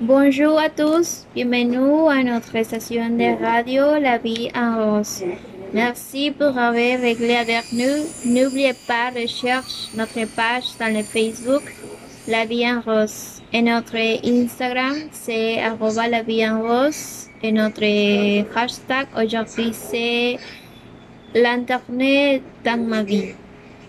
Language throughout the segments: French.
Bonjour à tous, bienvenue à notre station de radio La Vie en Rose. Merci pour avoir réglé avec nous. N'oubliez pas de chercher notre page dans le Facebook La Vie en Rose. Et notre Instagram, c'est arroba La Vie en Rose. Et notre hashtag aujourd'hui, c'est l'Internet dans ma vie.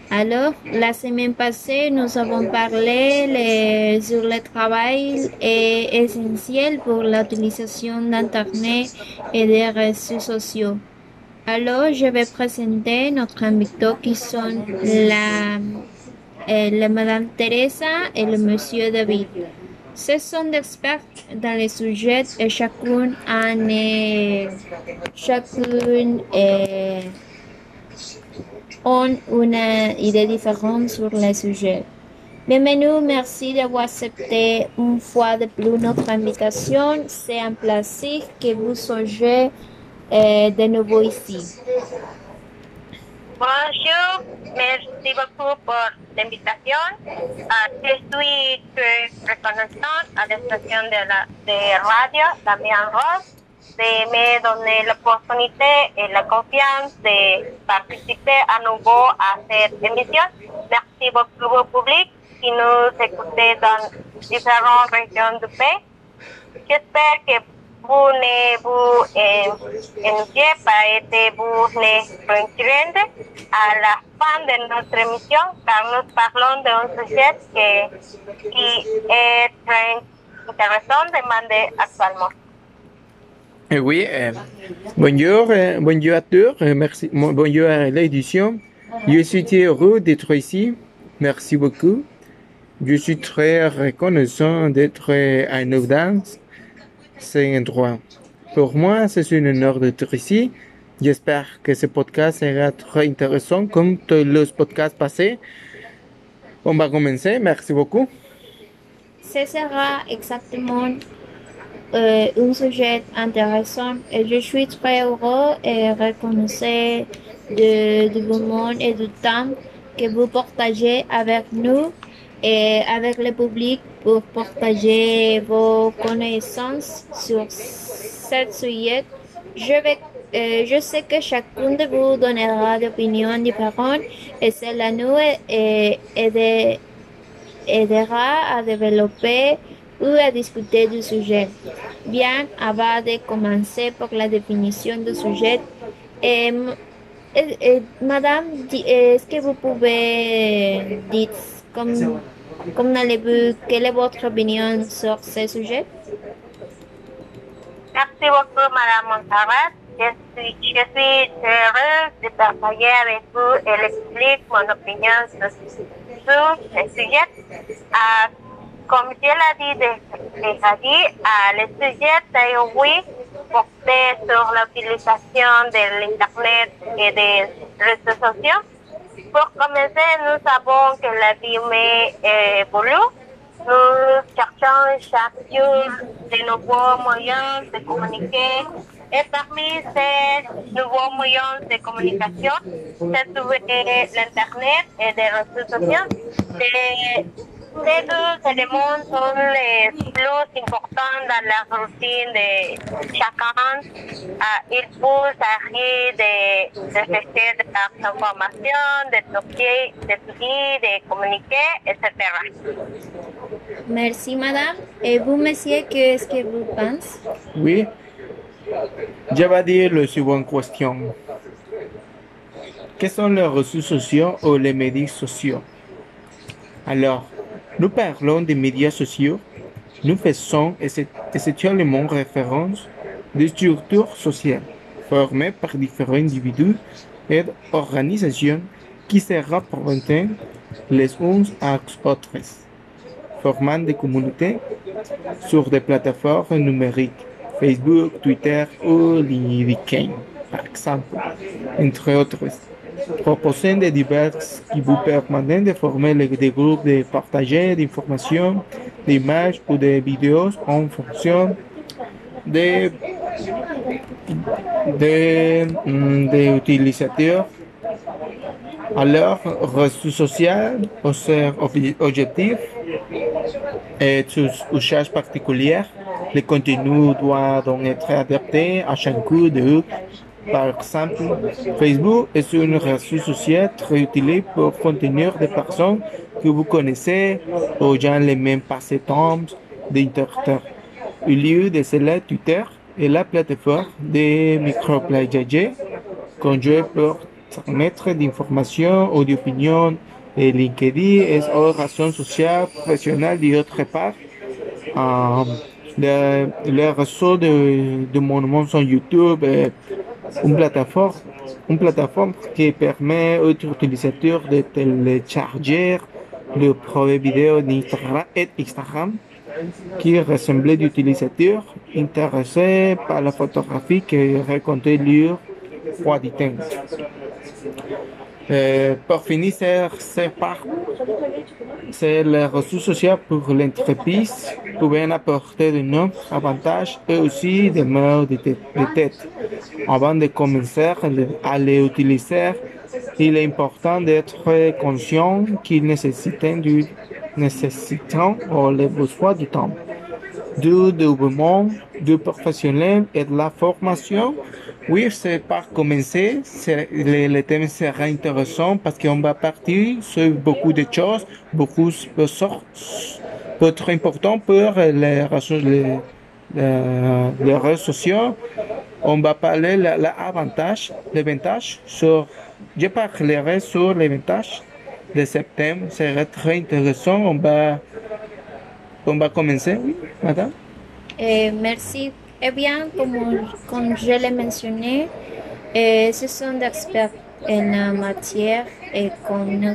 Alors, la semaine passée, nous avons parlé le- sur le travail est essentiel pour l'utilisation d'Internet et des réseaux sociaux. Alors, je vais présenter notre invité qui sont la, la Madame Teresa et le Monsieur David. Ce sont des experts dans les sujets et en chacune ont une idée différente sur le sujet. Bienvenue, merci d'avoir accepté une fois de plus notre invitation. C'est un plaisir que vous soyez euh, de nouveau ici. Bonjour, merci beaucoup pour l'invitation. Ah, je suis très reconnaissante à la station de, la, de radio, la Mian Rose, de me donner l'opportunité et la confiance de participer à nouveau à cette émission. Merci beaucoup au public qui nous écoutez dans différentes régions du pays. J'espère que vous ne vous euh, ennuyez pas et que vous ne retirez à la fin de notre émission car nous parlons d'un sujet que- qui est très intéressant demandé actuellement. Eh oui, euh, bonjour, euh, bonjour à tous, euh, merci, bonjour à l'édition. Je suis heureux d'être ici. Merci beaucoup. Je suis très reconnaissant d'être à une audience. C'est un droit. Pour moi, c'est un honneur d'être ici. J'espère que ce podcast sera très intéressant comme tous les podcasts passés. On va commencer. Merci beaucoup. Ce sera exactement euh, un sujet intéressant et je suis très heureux et reconnaissant de, du moment et du temps que vous partagez avec nous et avec le public pour partager vos connaissances sur ce sujet. Je, vais, euh, je sais que chacun de vous donnera des opinions différentes et cela nous aidera à développer ou à discuter du sujet. Bien, avant de commencer pour la définition du sujet, eh, eh, Madame, est-ce que vous pouvez dire comme, comme allez-vous, quelle est votre opinion sur ce sujet? Merci beaucoup, Madame Montserrat. Je suis, je suis heureuse de partager avec vous et l'explique mon opinion sur, ce sujet. Ah, comme je l'ai dit de- déjà dit, ah, le sujet est oui porté sur l'utilisation de l'Internet et des réseaux sociaux. Pour commencer, nous savons que la vie humaine évolue. Nous cherchons chaque jour de nouveaux moyens de communiquer. Et parmi ces nouveaux moyens de communication, c'est l'Internet et les réseaux sociaux. Ces, ces deux éléments sont les plus importants dans la routine de chacun. Ah, ils poussent à de, de chercher de las informations, d'étudier, d'étudier, de communiquer, etc. Merci, Madame. Et vous, Monsieur, qu'est-ce que vous pensez? Oui. Je vais dire la suivante question. Quels sont les réseaux sociaux ou les médias sociaux Alors, nous parlons des médias sociaux. Nous faisons ess- essentiellement référence des structures sociales formées par différents individus et organisations qui se rapportent les uns aux autres, formant des communautés sur des plateformes numériques, Facebook, Twitter ou LinkedIn, par exemple, entre autres, proposant des diverses qui vous permettent de former des groupes de partager d'informations, d'images ou de vidéos en fonction des de, mm, de utilisateurs. Alors, réseau social objectif et usage particulier, le contenu doit donc être adapté à chaque coup de. Par exemple, Facebook est un réseau social très utile pour contenir des personnes que vous connaissez ou gens les mêmes passe-temps d'Internet. Au lieu de cela, Twitter est la plateforme de microplagiage conduit pour transmettre d'informations ou d'opinions. Et LinkedIn est une raison sociale professionnelle d'autre part. Euh, le, le réseau de, de mon sur YouTube une plateforme, qui permet aux utilisateurs de télécharger le projet vidéo d'Instagram et Instagram qui ressemblait d'utilisateurs intéressés par la photographie qui racontait leur foi. Euh, pour finir, c'est- par c'est les ressources sociales pour l'entreprise pouvant apporter de nombreux avantages et aussi des maux de tête. Avant de commencer à le- à les utiliser, il est important d'être conscient qu'ils nécessitent du nécessitant ou les besoins du temps du développement du professionnel et de la formation. Oui, c'est par commencer. C'est- Le, le thème sera intéressant parce qu'on va partir sur beaucoup de choses, beaucoup de sortes, peut être important pour les réseaux, les, les- les réseaux sociaux. On va parler avantage, l'avantage sur, je parlerai sur l'avantage de ce thème. Ce sera très intéressant. On va, va commencer, madame? Eh, merci. Eh bien, comme, je l'ai mentionné, eh, ce sont des experts en la matière et comme nous,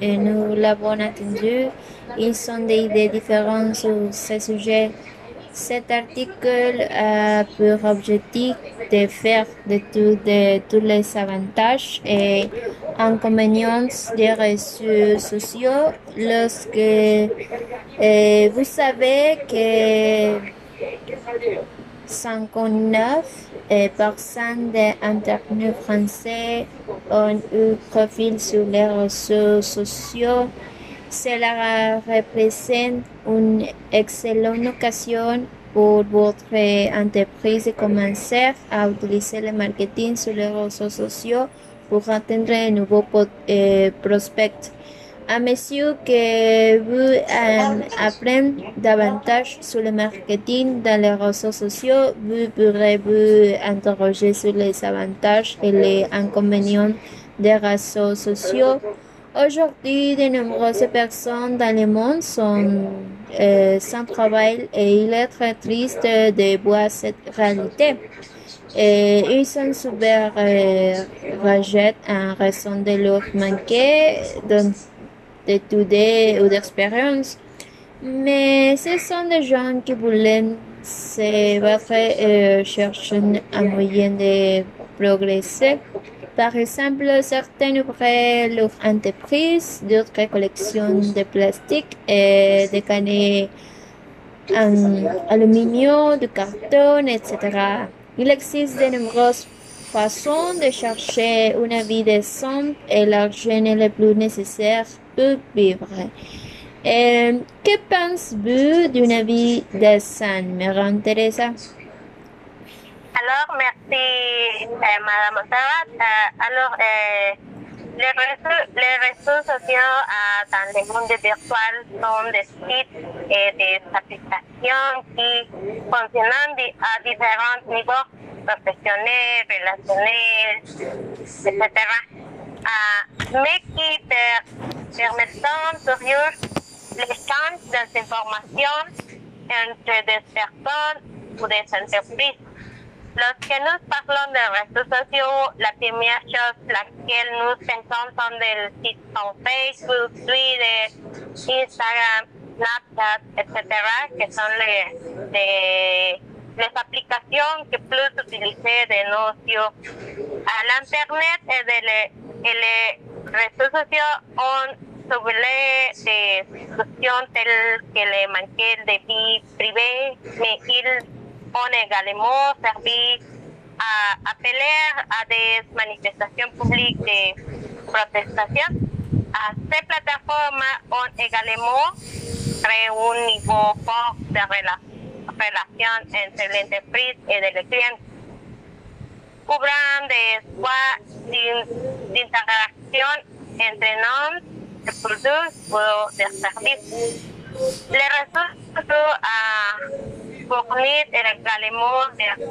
nous l'avons entendu, ils ont des idées différentes sur ce sujet. Cet article a pour objectif de faire de, tous les avantages et inconvénients des réseaux sociaux lorsque eh, vous savez que 59 eh, personnes d'Internet français ont eu profil sur les réseaux sociaux. Cela représente une excellente occasion pour votre entreprise de commencer à utiliser le marketing sur les réseaux sociaux pour atteindre de nouveaux eh, prospects. À mesure que vous en apprenez davantage sur le marketing dans les réseaux sociaux, vous pourrez vous interroger sur les avantages et les inconvénients des réseaux sociaux. Aujourd'hui, de nombreuses personnes dans le monde sont euh, sans travail et il est très triste de voir cette réalité. Ils sont super euh, rejettés en raison de leur manque d'études ou d'expérience. Mais ce sont des gens qui voulaient se battre et chercher un moyen de progresser. Par exemple, certains ouvrent leur entreprise, d'autres collections de plastique et de cannes en aluminium, de carton, etc. Il existe de nombreuses façons de chercher une vie décente et l'argent est le plus nécessaire pour vivre. Que penses-vous d'une vie décente, Mère Teresa? Alors, merci, euh, Madame Ottawa. Euh, alors, euh, les, réseaux, les réseaux sociaux euh, dans le monde virtuel sont des sites et des applications qui fonctionnent à différents niveaux professionnels, relationnels, etc. Euh, mais qui per- permettent toujours l'échange des informations entre des personnes ou des entreprises. Lorsque nous parlons de réseaux sociaux, la première chose laquelle nous pensons sont des sites comme Facebook, Twitter, Instagram, Snapchat, etc., que sont les, les, les applications que plus utilisées de nos yeux. À l'Internet et, de les, et les réseaux sociaux ont soulevé des discussions telles que le manque de vie privée, mais ils ont également servi à appeler à des manifestations publiques de protestation. À ces plateformes ont également créé un niveau de rela- relation entre l'entreprise et les clients, couvrant des voies d'in- d'interaction entre noms de produits ou de services. Les réseaux sociaux ont fourni également de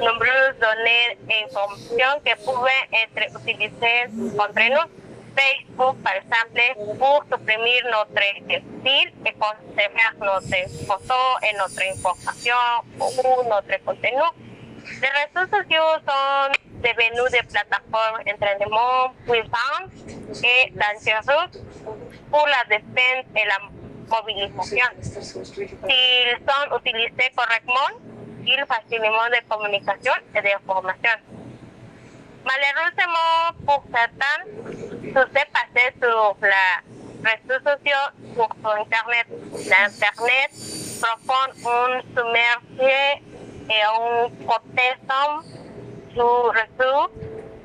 nombreuses données et informations qui pouvaient être utilisées contre nous. Facebook, par exemple, pour supprimer notre style et conserver notre photo et notre information ou notre contenu. Les réseaux sociaux sont devenus des plateformes d'entraînement puissantes et dangereuses pour la défense et la mobilisation. S'ils sont utilisés correctement, ils facilitent la communication et l'information. Malheureusement, pour certains, tout s'est passé sur les réseaux sociaux, sur Internet. L'Internet profond un submergé et un protestant sur réseau.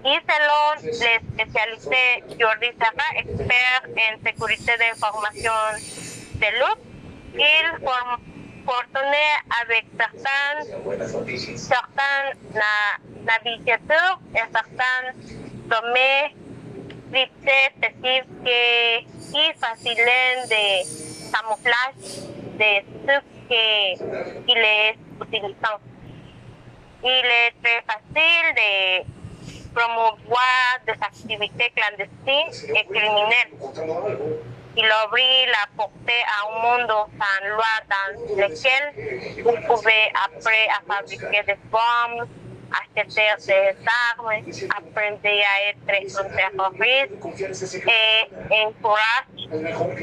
Et selon les spécialistes Jordi Serra, expert en sécurité d'information de l'autre, il fortuné avec certains, certains na- navigateurs et certains domaines cryptés spécifiques qui, facilitent de camouflage de ce que- qu'il est utilisant. Il est très facile de promouvoir des activités clandestines et criminelles. Il ouvre la portée à un monde sans loi dans lequel vous pouvez après à fabriquer des bombes, acheter des armes, apprendre à être un terroriste et encourage,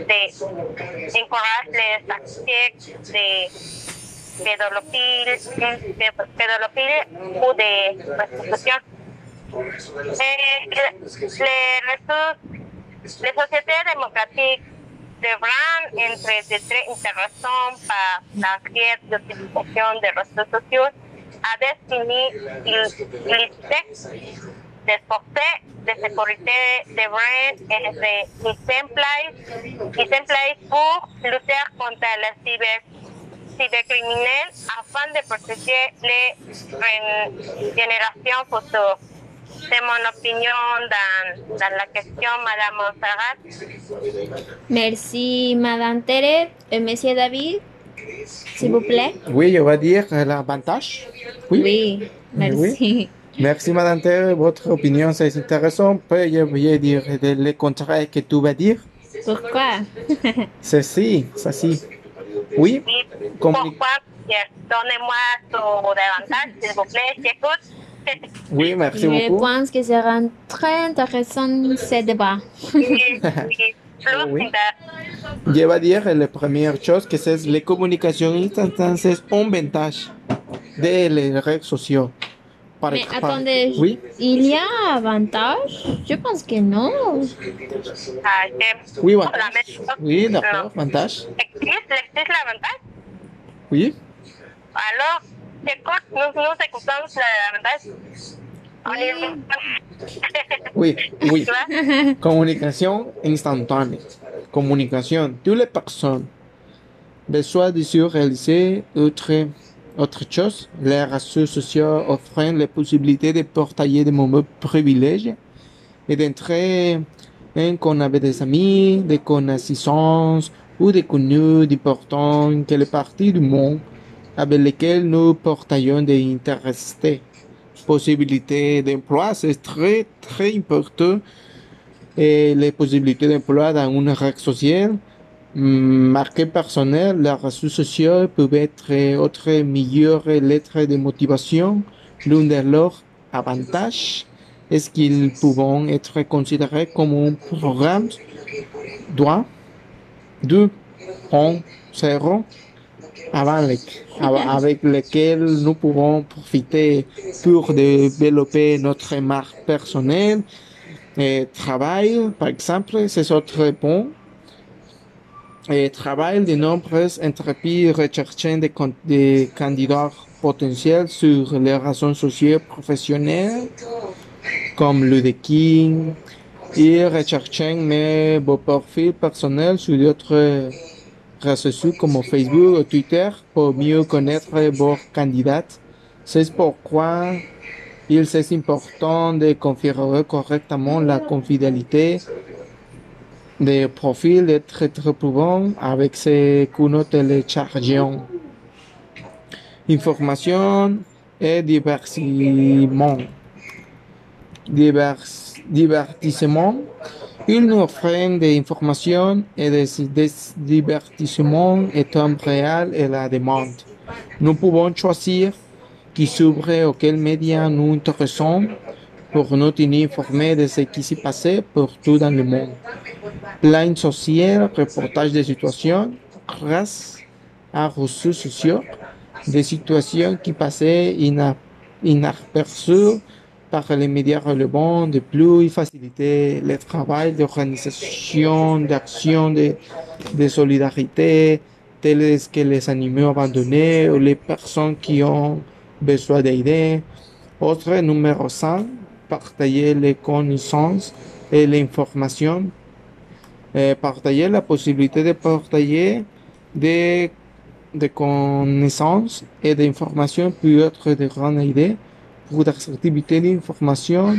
des, encourage les actes de pédophile, de pédophile ou de prostitution. Eh, les, réseaux- les sociétés démocratiques devront être de très intéressants par la guerre d'utilisation des réseaux sociaux à définir les textes des forces de sécurité devraient être exemplaires exemplaires pour lutter contre la cyber cybercriminels afin de protéger les gén- générations futures. C'est mon opinion dans, dans la question, Madame Monserrat. Merci, Madame Tere. Et Monsieur David, s'il vous plaît. Oui, je vais dire euh, l'avantage. Oui. Oui, merci. Merci, Madame Terre. Votre opinion, c'est intéressant. Je vais dire le contraire que tu vas dire. Pourquoi? C'est si, ça si. Oui, pourquoi? Donnez-moi tout davantage, s'il vous plaît, j'écoute. Oui, merci Je beaucoup. pense que sera très intéressant ce débat. Oui, Je vais dire la première chose que c'est les communications instantanées ont avantage des les réseaux sociaux. Par Mais exemple- attendez, Oui, il y a avantage? Je pense que non. Ah, oui, avantage. Oui, d'accord, avantage. Existe, existe l'avantage Oui, Alors, j'écoute, nous, nous écoutons l'avantage. On est- oui, oui. Communication instantanée. Communication. Toutes les personnes besoin de se réaliser autre, autre chose. Les réseaux sociaux offrent la possibilité de partager des moments privilèges et d'entrer en qu'on avait des amis, des connaissances ou des connus importants que les parties du monde avec lesquels nous partageons des intérêts. Possibilité d'emploi, c'est très, très important. Et les possibilités d'emploi dans une réseau social, hum, marqué personnel, les réseaux sociaux peuvent être autre meilleure lettre de motivation. L'un de leurs avantages est qu'ils peuvent être considérés comme un programme? Droit 2.0 avec, avec lequel nous pouvons profiter pour développer notre marque personnelle et travail, par exemple, c'est autre point. et travaille de nombreuses entreprises recherchant des, candidats potentiels sur les raisons sociales professionnelles comme le King et recherchant mes beaux profils personnels sur d'autres sociaux comme Facebook ou Twitter pour mieux connaître vos candidats. C'est pourquoi il est important de configurer correctement la confidélité des profils de très très avec ce que nous téléchargeons. Information et divertissement. Divers, divertissement. Il nous offre des informations et des, des divertissements et temps réel et la demande. Nous pouvons choisir qui s'ouvre auquel médias nous intéressons pour nous tenir informés de ce qui s'est passé partout dans le monde. Plan social, reportage de situations, grâce à ressources sociaux, des situations qui passaient inaperçues par les médias relevant de plus faciliter le travail d'organisation, d'action, de, de solidarité, tels que les animaux abandonnés ou les personnes qui ont besoin d'aider. Autre numéro 5, partager les connaissances et l'information. Euh, partager la possibilité de partager des, des connaissances et d'informations peut être de grandes idées pour des activités d'information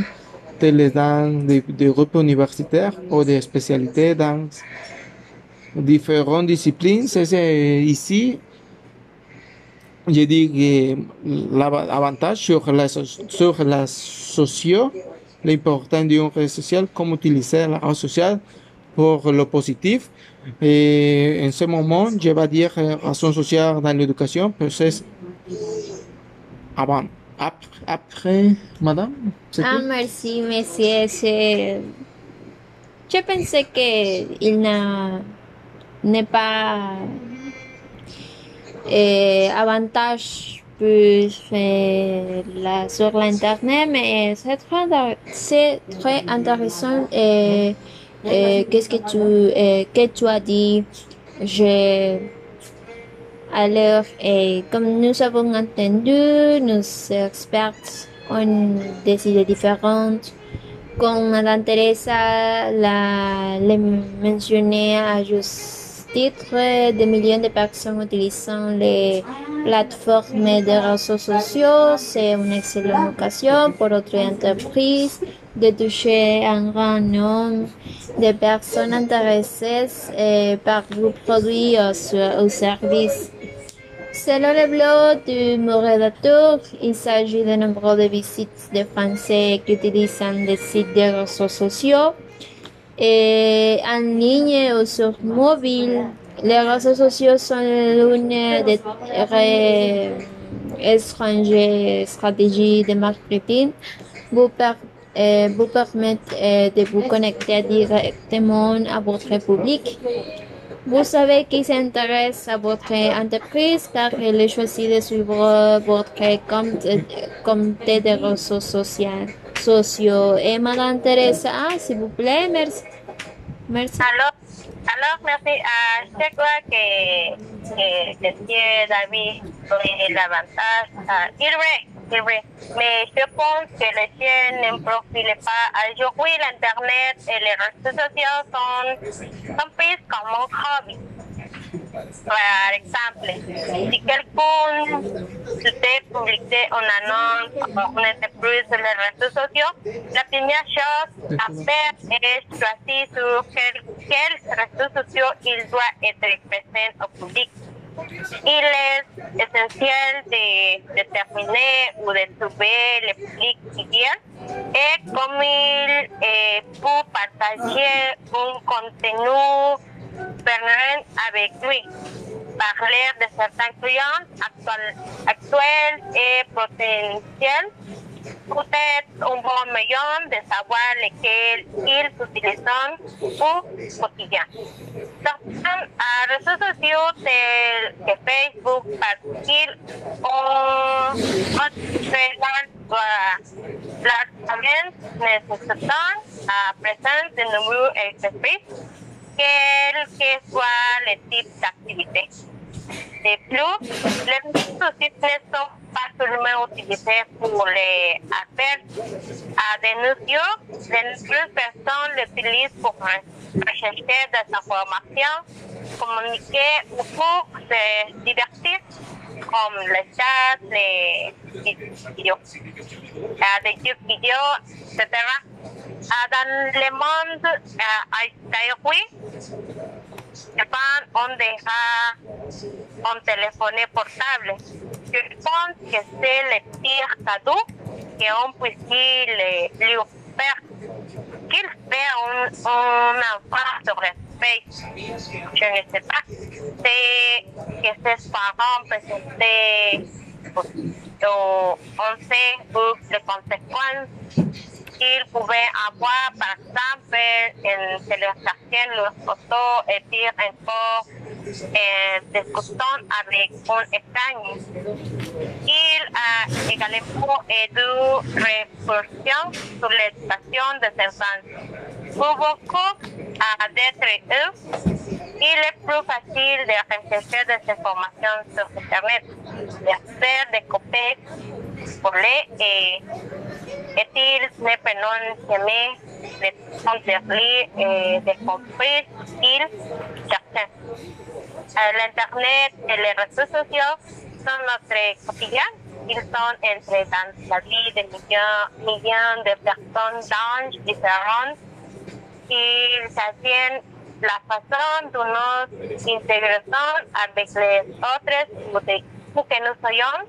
telles dans des, des universitaires ou des spécialités dans différentes disciplines. C'est ici je dis que l'avantage sur la, sur la socio, l'important d'une réseau social, comment utiliser la réseau social pour le positif. Et en ce moment, je vais dire raison sociale dans l'éducation, peut-être avant, après, après madame. Ah, merci, monsieur. Je pensais qu'il n'est pas eh, avantage plus eh, la, sur l'internet, mais c'est très, très intéressant. Et, et qu'est-ce que tu, et, que tu as dit? Je, alors, et comme nous avons entendu, nos experts ont des idées différentes. Comme Madame Teresa l'a mentionné à juste titre, des millions de personnes utilisant les plateformes de réseaux sociaux. C'est une excellente occasion pour votre entreprise de toucher un grand nombre de personnes intéressées par vos produits ou, services. Selon le blog du mon il s'agit de nombreux de visites de Français qui utilisent les sites de réseaux sociaux et en ligne ou sur mobile. Les réseaux sociaux sont l'une des étranges stratégies de marketing. Vous, euh, vous permettent euh, de vous connecter directement à votre public. Vous savez qui s'intéresse à votre entreprise car il choisit de suivre votre compte, compte de réseaux sociaux sociaux. Et Madame Teresa, ah, s'il vous plaît, merci. Merci. Alors merci. Uh, je crois que, que decía David sobre l'avantage. Uh, il est vrai. Mais je pense que les chaînes ne profitent pas. Aujourd'hui, l'Internet et les réseaux sociaux sont, sont pris comme un hobby. Par exemple, si quelqu'un souhaitait publier une annonce ou une entreprise sur les réseaux sociaux, la première chose à faire est choisir sur quels quel réseaux sociaux il doit être présent au public. Il est essentiel de déterminer ou de trouver le public idéal et comme il peut partager un contenu permanent avec lui. Parler de certains clients actuels, actuels et potentiels peut être un bon moyen de savoir lesquels ils utilisent au quotidien. Certains réseaux sociaux tels que Facebook, parce ont largement nécessitant à présent de nombreux entreprises quel que soit le type d'activité. De plus, les sociaux ne sont pas seulement utilisés pour les appels à dénoncer, de nombreuses personnes l'utilisent pour rechercher des informations, communiquer ou pour se divertir, comme les chats, les vidéos, des jeux vidéo, etc. Dans le monde aujourd'hui, on deja un téléphone portable. Je pense que c'est le pire cadeau qu'on puisse lui faire. Qu'il fait un, un enfant sur l'espace. Je ne sais pas. C'est que ses parents peut on sait les conséquences qu'il pouvait avoir, par exemple, en télécharger les photos et puis encore eh, discutant avec un écran. Il a également aidé réflexion sur l'éducation des enfants. Pour beaucoup d'être eux, il est plus facile de rechercher des informations sur Internet, de faire des copies, voler et est-il ne jamais de contenir et de compris il certains. L'Internet et les réseaux sociaux sont notre quotidien. Ils sont entrés dans la vie de millions, millions de personnes d'âges différents. Ils s'assiedent la façon dont nous intégrons avec les autres ou que nous soyons,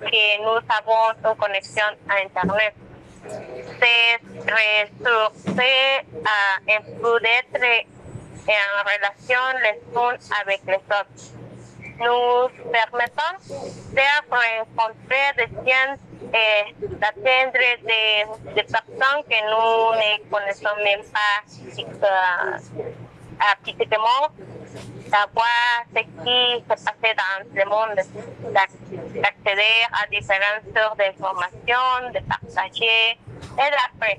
que nous avons une connexion à Internet. C'est ressourcer à un peu d'être en relation les uns avec les autres. Nous permettons de rencontrer des gens et d'atteindre des, des, personnes que nous ne connaissons même pas physiquement savoir ce qui se passait dans le monde, d'accéder à différentes sources d'informations, de partager et d'après.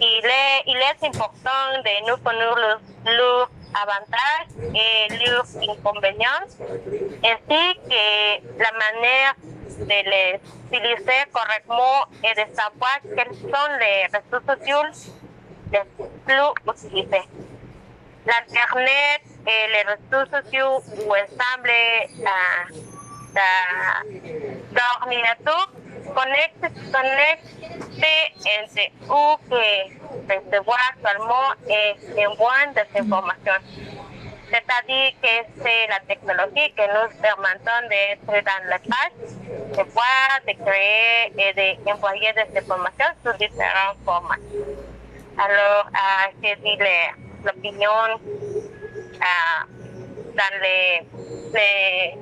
Il est, il est important de nous connaître leurs avantages et leurs inconvénients, ainsi que la manière de les utiliser correctement et de savoir quels sont les sociaux les plus. L'Internet et les réseaux sociaux ensemble d'ordinateurs connectés entre eux que recevoir seulement et envoyer des informations. C'est-à-dire que c'est la technologie que nous permettons d'être dans la page, de voir, de créer et d'envoyer des informations sous différents formats. Alors, euh, je dis l'opinion uh, dans les, les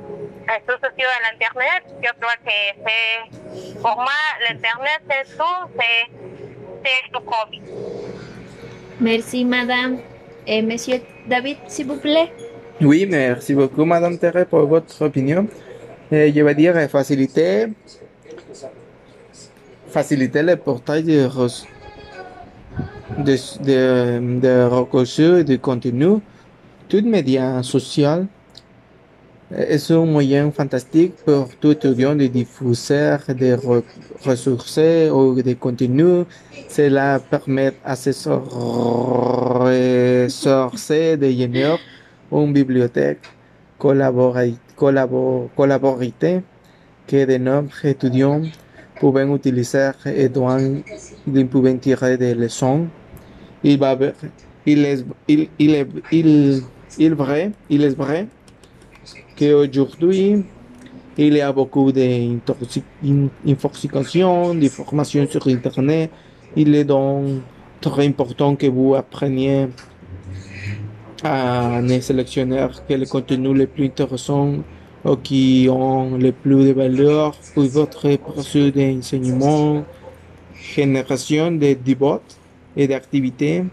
réseaux sociaux et l'Internet. Je crois que c'est, pour moi, l'Internet, c'est tout, c'est, c'est tout hobby. Merci, madame. Et monsieur David, s'il vous plaît. Oui, merci beaucoup, madame Terre, pour votre opinion. Et je vais dire faciliter, faciliter le portail de, de, de, de recursos et de contenu tout média social est un moyen fantastique pour tout étudiant de diffuser des ressources ou des contenus. Cela permet à ces ressources de générer une bibliothèque collaborative que de nombreux étudiants peuvent utiliser et ils peuvent tirer des leçons. Il, va, il, est, il, il, est, il il, vrai, il est vrai qu'aujourd'hui, il y a beaucoup d'intoxication, d'informations sur Internet. Il est donc très important que vous appreniez à ne sélectionner que les contenus les plus intéressants ou qui ont le plus de valeur pour votre processus d'enseignement, génération de devots et d'activités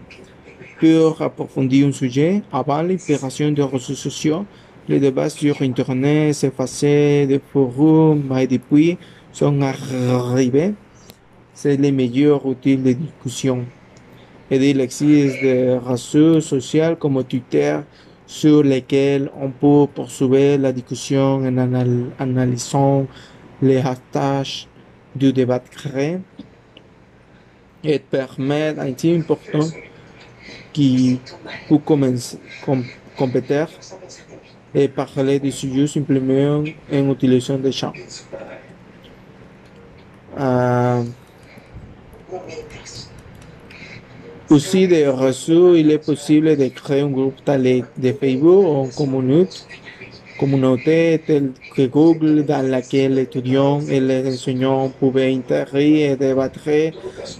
pour approfondir un sujet avant l'inspiration des réseaux sociaux. Les débats sur Internet s'effacer des forums et depuis sont arrivés. C'est le meilleur outil de discussion. et il existe des réseaux sociaux comme Twitter sur lesquels on peut poursuivre la discussion en anal- analysant les hashtags du débat créé et permet un team important qui peut commencer com- compéter et parler du sujet simplement en utilisant des champs. Euh, aussi des réseaux, il est possible de créer un groupe de Facebook ou une communauté, communauté telle que Google dans laquelle les étudiants et les enseignants pouvaient interagir et débattre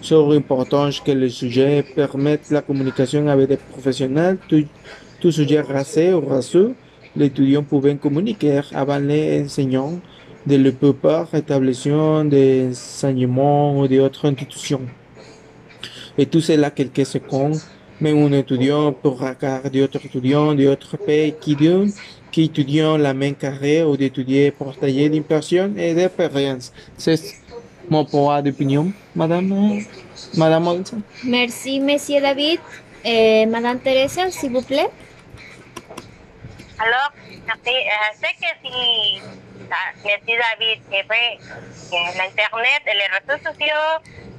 sur l'importance que le sujet permette la communication avec des professionnels, tout, tout sujet racisé ou racieux. Les étudiants pouvaient communiquer avec les enseignants de la plupart établissements d'enseignement ou d'autres institutions. Et tout cela quelques secondes, mais un étudiant peut regarder d'autres étudiants d'autres pays qui donnent, qui étudient la même carrière ou d'étudier partager d'impressions et d'expériences. C'est mon point d'opinion, madame, euh, madame Olson. Merci, Monsieur David. Eh, Madame Teresa, s'il vous plaît. Alors, merci. Euh, sé que si la- Merci David, que ve que la internet et les réseaux sociaux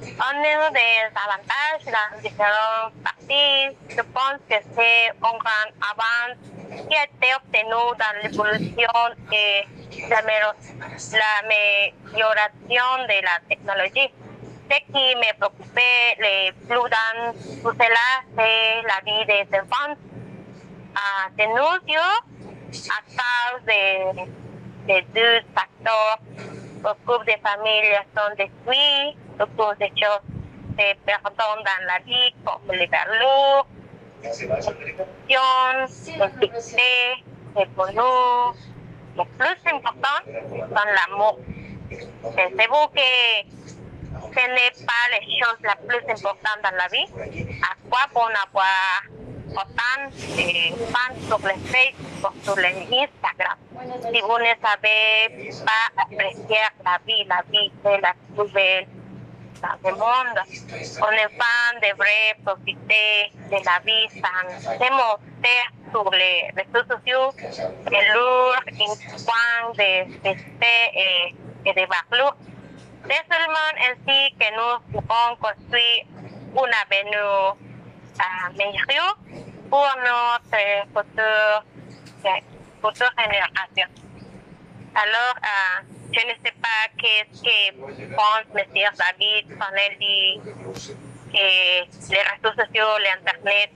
ont des avantages dans différents parties. Je pense que c'est un grand avance qui a été obtenu dans l'évolution et l'amélioration de la technologie. Ce qui me préoccupait le plus dans tout cela, c'est la vie des enfants. Ah, de nos jours, à cause de, de deux facteurs, beaucoup de familles sont détruites, beaucoup de choses se perdent dans la vie, comme les valeurs, l'éducation, l'intégrité, le bonheur. Le plus important, c'est l'amour. Pensez-vous que ce n'est pas la chose la plus importante dans la vie? À quoi bon avoir autant de fans sur les Facebook, sur les Instagram? Si vous ne savez pas apprécier la vie, la vie c'est la plus belle dans le monde. Un enfant devrait profiter de la vie sans se montrer sur les réseaux sociaux de leur point de respect et, et de valeur. C'est seulement ainsi que nous pourrons construire un avenir euh, meilleur pour notre future, future génération. Alors, euh, je ne sais pas qu'est-ce que pense M. David quand il dit que les réseaux sociaux, l'Internet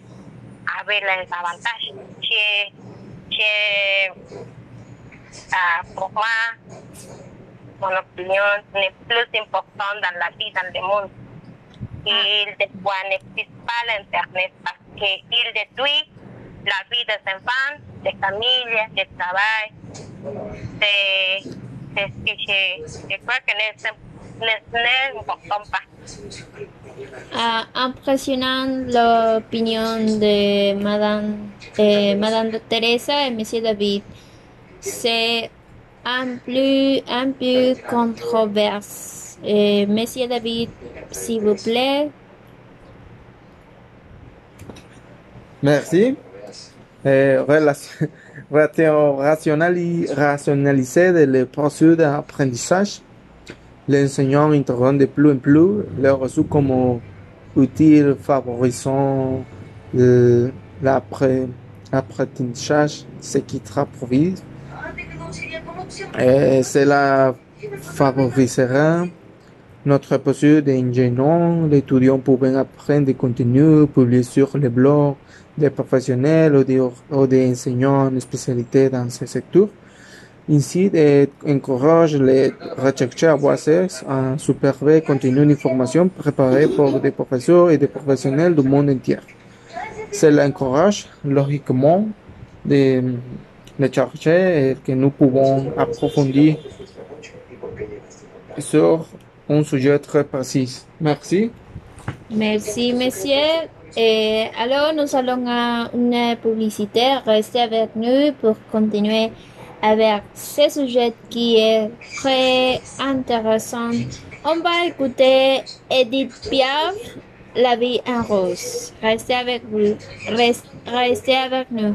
avaient les avantages. Que, que, euh, pour moi, mon opinion n'est plus importante dans la vie, dans le monde. Il ne n'existe pas l'Internet parce qu'il détruit la vie des enfants, des familles, du travail. C'est c'est ce que je, je crois que ne n'est important pas. Ah, impressionnant l'opinion de Madame, eh, Madame de Teresa et Monsieur David. C'est un peu, un peu controverse. Eh, Monsieur David, s'il vous plaît. Merci. Eh, relation- ration- rationali- rationaliser le processus d'apprentissage. L'enseignant interrompt de plus en plus le reçu comme utile favorisant l'appre- l'apprentissage, ce qui improvise. Et cela favorisera notre posture d'ingénieur. Les étudiants pouvant apprendre des contenus publiés sur les blogs des professionnels ou des, enseignants en spécialité dans ce secteur. Ainsi, encourage les chercheurs à superviser continue d'information préparée par des professeurs et des professionnels du monde entier. Cela encourage logiquement de, de chercher et que nous pouvons approfondir sur un sujet très précis. Merci. Merci, monsieur. Et alors, nous allons à une publicité. Restez avec nous pour continuer avec ce sujet qui est très intéressant. On va écouter Edith Piaf la vie en rose. Restez avec vous. Rest- Restez avec nous.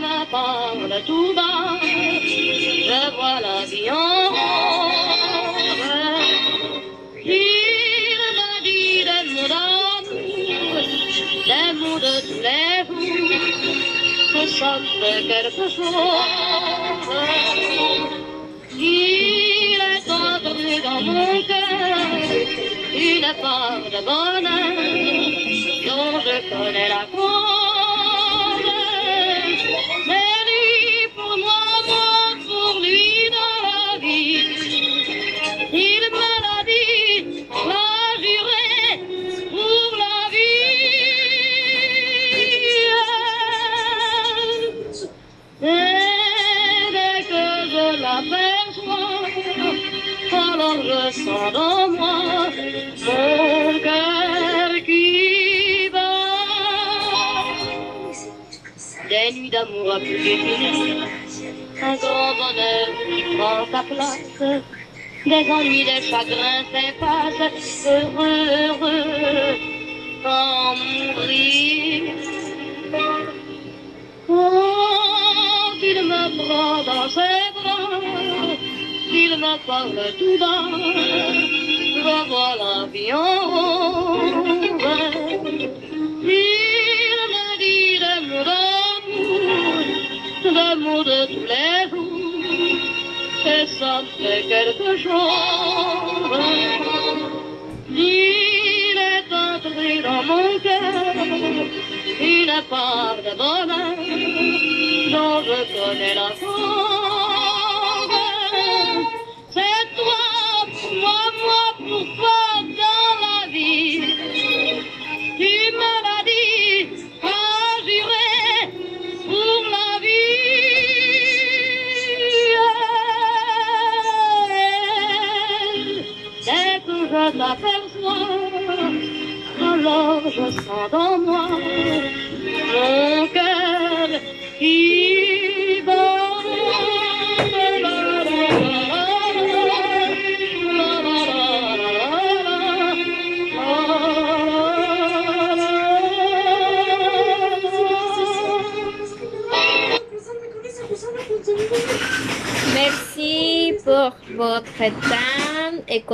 me parle tout bas, je vois la vie en rose. Il m'a dit des mots d'amour, des mots de tous les jours, que ça fait quelque chose. Il est entré dans mon cœur une part de bonheur dont je connais la cause. D'amour à plus finir, un grand bonheur qui prend sa place. Des ennuis, des chagrins s'effacent, heureux, heureux, en mourir. Quand il me prend dans ses bras, il me parle tout bas, je vois la vie en rose. Mots de tous les jours, et ça fait quelque chose. Il est entré dans mon cœur une part de bonheur dont je connais la cause. C'est toi moi, moi pour Merci pour votre temps et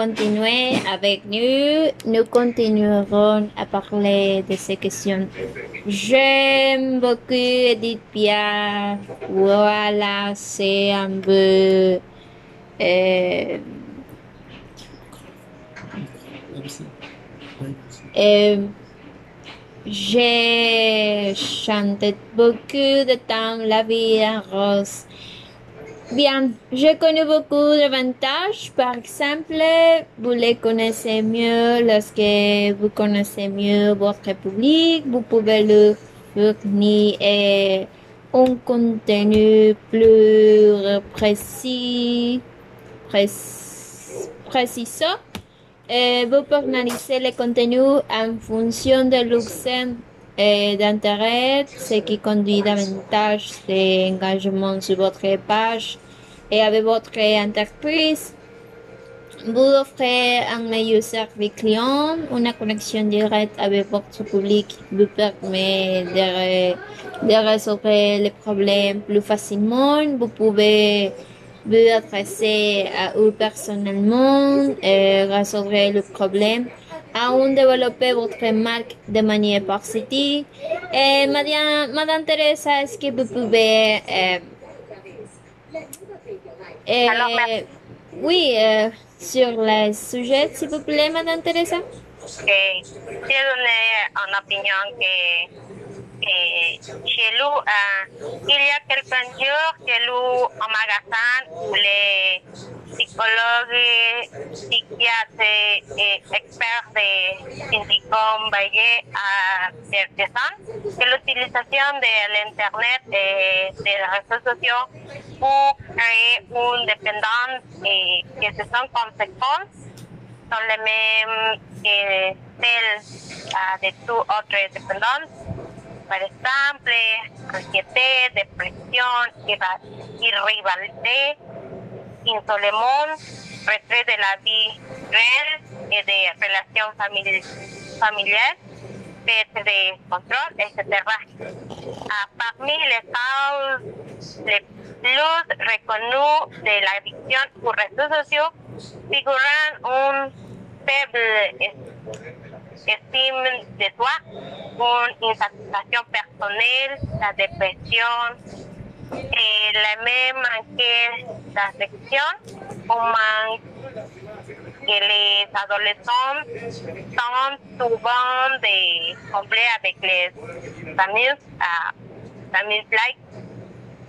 avec nous. Nous continuerons à parler de ces questions. J'aime beaucoup Edith Piaf. Voilà, c'est un peu... euh, euh, j'ai chanté beaucoup de temps la vie en rose. Bien, j'ai connu beaucoup d'avantages. Par exemple, vous les connaissez mieux lorsque vous connaissez mieux votre public. Vous pouvez leur fournir euh, un contenu plus précis, pré- précis. Euh, vous personnalisez le contenu en fonction de euh, d'intérêt, ce qui conduit davantage d'engagement sur votre page et avec votre entreprise. Vous offrez un meilleur service client, une connexion directe avec votre public vous permet de, de résoudre les problèmes plus facilement. Vous pouvez vous adresser à eux personnellement et résoudre le problème un développer votre marque de manière positive. Et Madame, Madame Teresa, est-ce que vous pouvez... euh, euh, Alors, oui, euh, sur le sujet, s'il vous plaît, Madame Teresa. que une opinion que que chez nous, il y a quelques jours, chez nous, en magasin, les psychologues, psychiatres et experts de Syndicom Valle à Tertesan que l'utilisation de l'Internet et des réseaux sociaux pour créer une dépendance et que ce sont conséquences sont les mêmes que celles ah, de toute autre dépendance. Par exemple, anxiété, dépression, irra- irritabilité, isolement, retrait de la vie réelle et des relations famili- familiales, perte de contrôle, etc. Ah, parmi les causes les plus reconnues de l'addiction aux réseaux sociaux figuran un faible es- estime de soi, une insatisfaction personnelle, la dépression, et la même que l'affection, comment que les adolescents sont souvent de combler avec les amis, uh, amis like.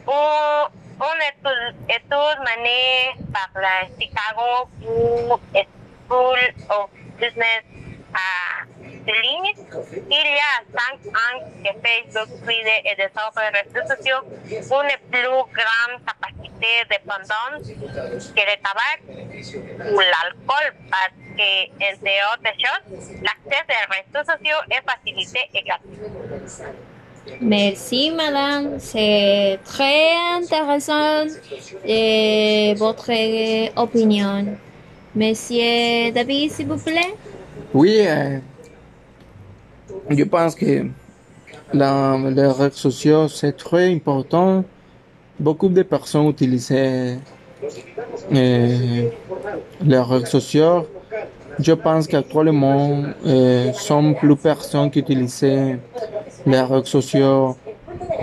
Un, une étude, étude menée par la Chicago School of Business à de ligne. Il y a cinq ans que Facebook, Twitter et des autres réseaux sociaux une plus grande capacité de dépendance que le tabac ou l'alcool parce que, entre autres choses, l'accès des réseaux sociaux est facilité et gratuit. Merci, madame. C'est très intéressant euh, votre opinion. Monsieur David, s'il vous plaît. Oui, euh, je pense que les réseaux sociaux, c'est très important. Beaucoup de personnes utilisent euh, les réseaux sociaux. Je pense qu'actuellement, euh, sont plus personnes qui utilisent les réseaux sociaux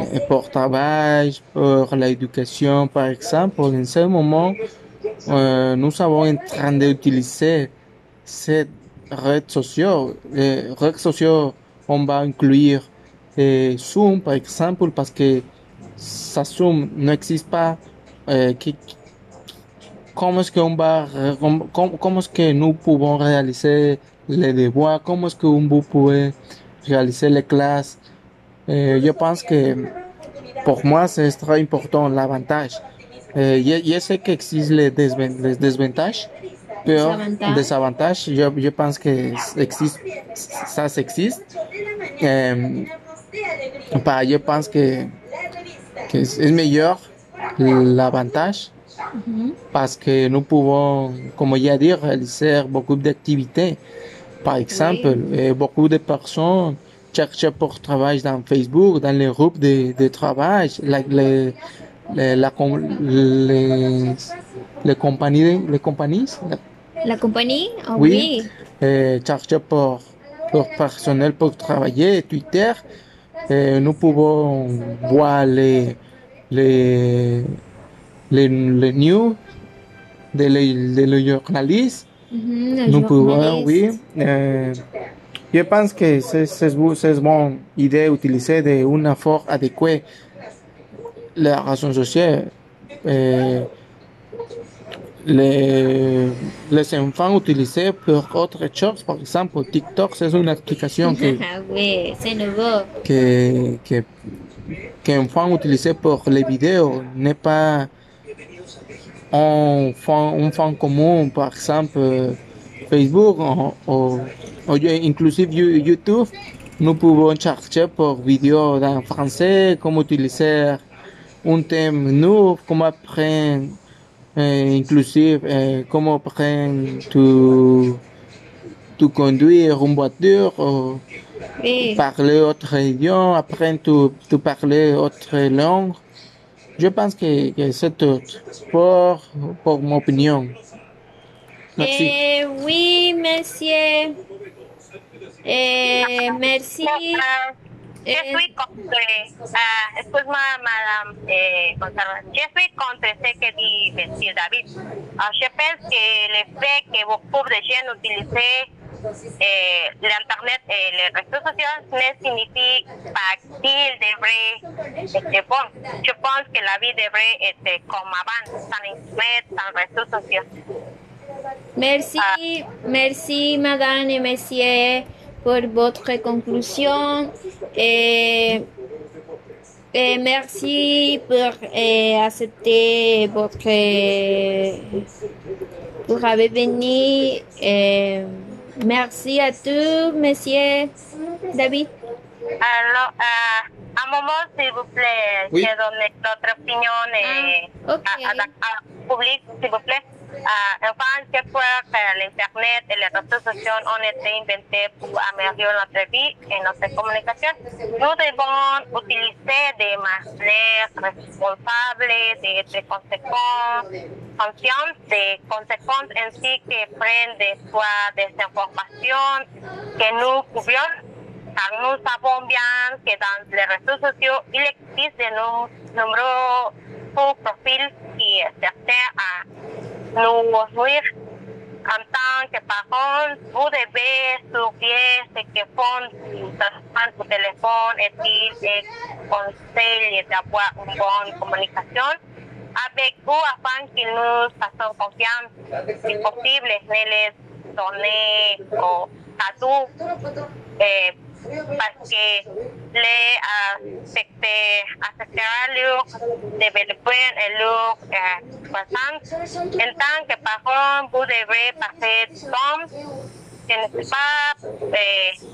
euh, pour travail, pour l'éducation, par exemple. En ce moment, nous sommes en train d'utiliser ces réseaux sociaux. Les réseaux sociaux, on va inclure euh, Zoom, par exemple, parce que ça Zoom n'existe pas. Euh, qui- comment est-ce qu'on va, ré- com- com- comment est-ce que nous pouvons réaliser les devoirs, comment est-ce que vous pouvez réaliser les classes. Euh, je pense que pour moi, c'est très important l'avantage. Euh, je, je sais qu'existent les, desven- les désavantages, mais Désavantages. désavantages, je, je pense que existe, ça existe. Euh, bah, je pense que, que es es meilleur l'avantage Mhm. parce que nous pouvons, comme j'ai dit, réaliser beaucoup d'activités. Par exemple, euh, beaucoup de personnes cherchent pour travailler dans Facebook, dans les groupes de, de travail, la, les, les, la com- les, les compagnies, les compagnies, La compagnie? Ah Oui. oui. euh, cherchent pour, pour personnel pour travailler, Twitter. Euh, nous pouvons voir les, les, les, les news de les, de les journalistes. Mhm, Nous pouvons, oui. Euh, je pense que c'est c'est bonne idée d'utiliser de une forme adéquate la raison sociale. Euh, les, les enfants utilisés pour autre chose, par exemple, TikTok, c'est une application que, Ah oui, c'est nouveau. que, que, qu'un fan utilisé pour les vidéos n'est pas un fan, un fan commun, par exemple euh, Facebook ou, inclusive You- YouTube. Nous pouvons chercher pour vidéos en français, comment utiliser un thème nouveau, comment apprendre, inclusive, euh, comment apprendre tu, tu conduire une voiture. ou- Oui. parler autre idiome, apprendre tu, tu parler autre langue. Je pense que, que c'est tout pour, pour mon opinion. Merci. Eh, oui, monsieur. Eh, merci. Je Eh, suis contre, ah, excuse-moi, madame eh, Gonzalo, je suis contre ce que dit monsieur David. Ah, je pense que le fait que beaucoup de gens utilisent euh, l'Internet et les réseaux sociaux ne signifie pas qu'il devrait être bon. Je pense que la vie devrait être comme avant, sans Internet, sans réseaux sociaux. Merci, merci madame et messieurs pour votre conclusion et, et merci pour eh, accepter votre pour avoir venu. Et merci à tous, monsieur David. Alors, euh, un moment, s'il vous plaît, Oui. je donne notre opinion et Ah, à, à- public, s'il vous plaît. Euh, enfin, je crois que l'Internet et les réseaux sociaux ont été inventés pour améliorer notre vie et notre communication. Nous devons utiliser des manières responsables, d'être conséquents, conscients des conséquences ainsi que prendre des choix des informations que nous pouvions car nous savons bien que dans les réseaux sociaux, il existe de nom- nombreux profils qui certains à nous nuire. En tant que parents, vous devez surveiller ce que font vos enfants au téléphone et des conseils d'avoir une bonne communication avec vous afin qu'ils nous fassent confiance. Si possible, ne les donnez au cadeau eh, parce que les affectés affectera leur développement et leur euh, croissance. En tant que parent, vous devrez passer du temps je ne sais pas, euh,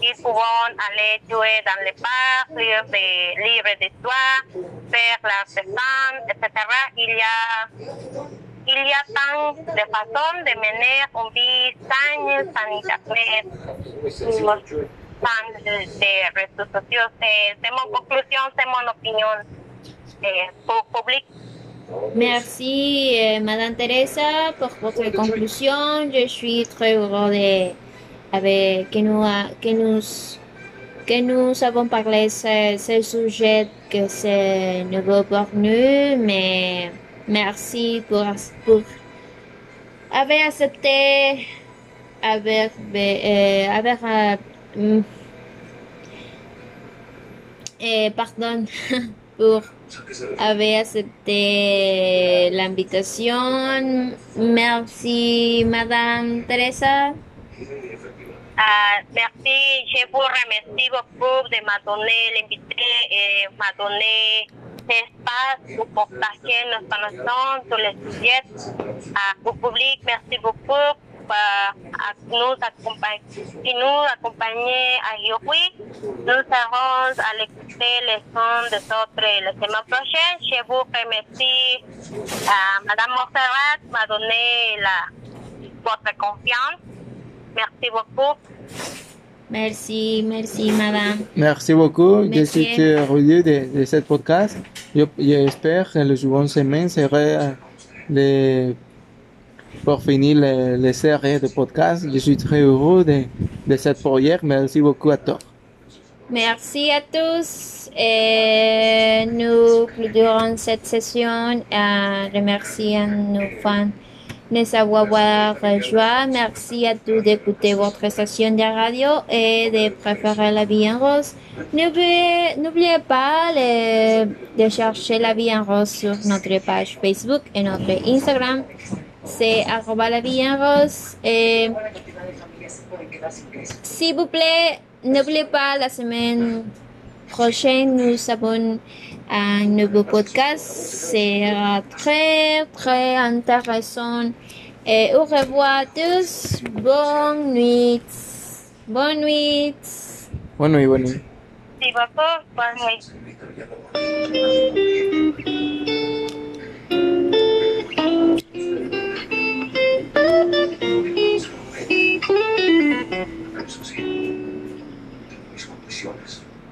ils pourront aller jouer dans les parcs, lire des livres d'histoire, faire l'artisan, etc. Il y a il y a tant de façons de mener une vie saine, sans Internet, sans des réseaux sociaux. C'est mon conclusion, c'est mon opinion eh, public. Merci, euh, Madame Teresa, pour votre conclusion. Je suis très heureux de, avec, que, nous, que, nous, que nous avons parlé de ce, ce sujet que c'est nouveau pour nous, mais merci pour, pour avoir accepté, avec, euh, avec, mm, eh, pardon, pour avoir accepté l'invitation. Merci, Madame Teresa. Ah, merci, je vous remercie beaucoup de me donner l'invité et m'a donné l'espace pour partager nos connaissances sur les sujets ah, au public. Merci beaucoup à nous accompagner, qui nous accompagner aujourd'hui. Nous serons à l'écouter les sons des autres la semaine prochaine. Je vous remercie. Ah, Madame Montserrat m'a donné la, votre confiance. Merci beaucoup. Merci, merci, Madame. Merci beaucoup. Je Merci. suis très heureux de, de ce podcast. Je- J'espère que le second semaine sera euh, le, pour finir le, le série de podcasts. Je suis très heureux de, de ce projet. Merci beaucoup à toi. Merci à tous. Et nous clôturons cette session en remerciant nos fans de nous avoir rejoints. Merci à tous d'écouter votre station de radio et de préférer la vie en rose. N'oubliez pas de chercher la vie en rose sur notre page Facebook et notre Instagram. C'est arroba la vie en rose. Et s'il vous plaît, n'oubliez pas la semaine prochaine, nous avons un nouveau podcast. C'est très, très intéressant. Et au revoir à tous. Bonne nuit. Bonne nuit. Bonne nuit, bonne nuit. Bonne nuit. Susie.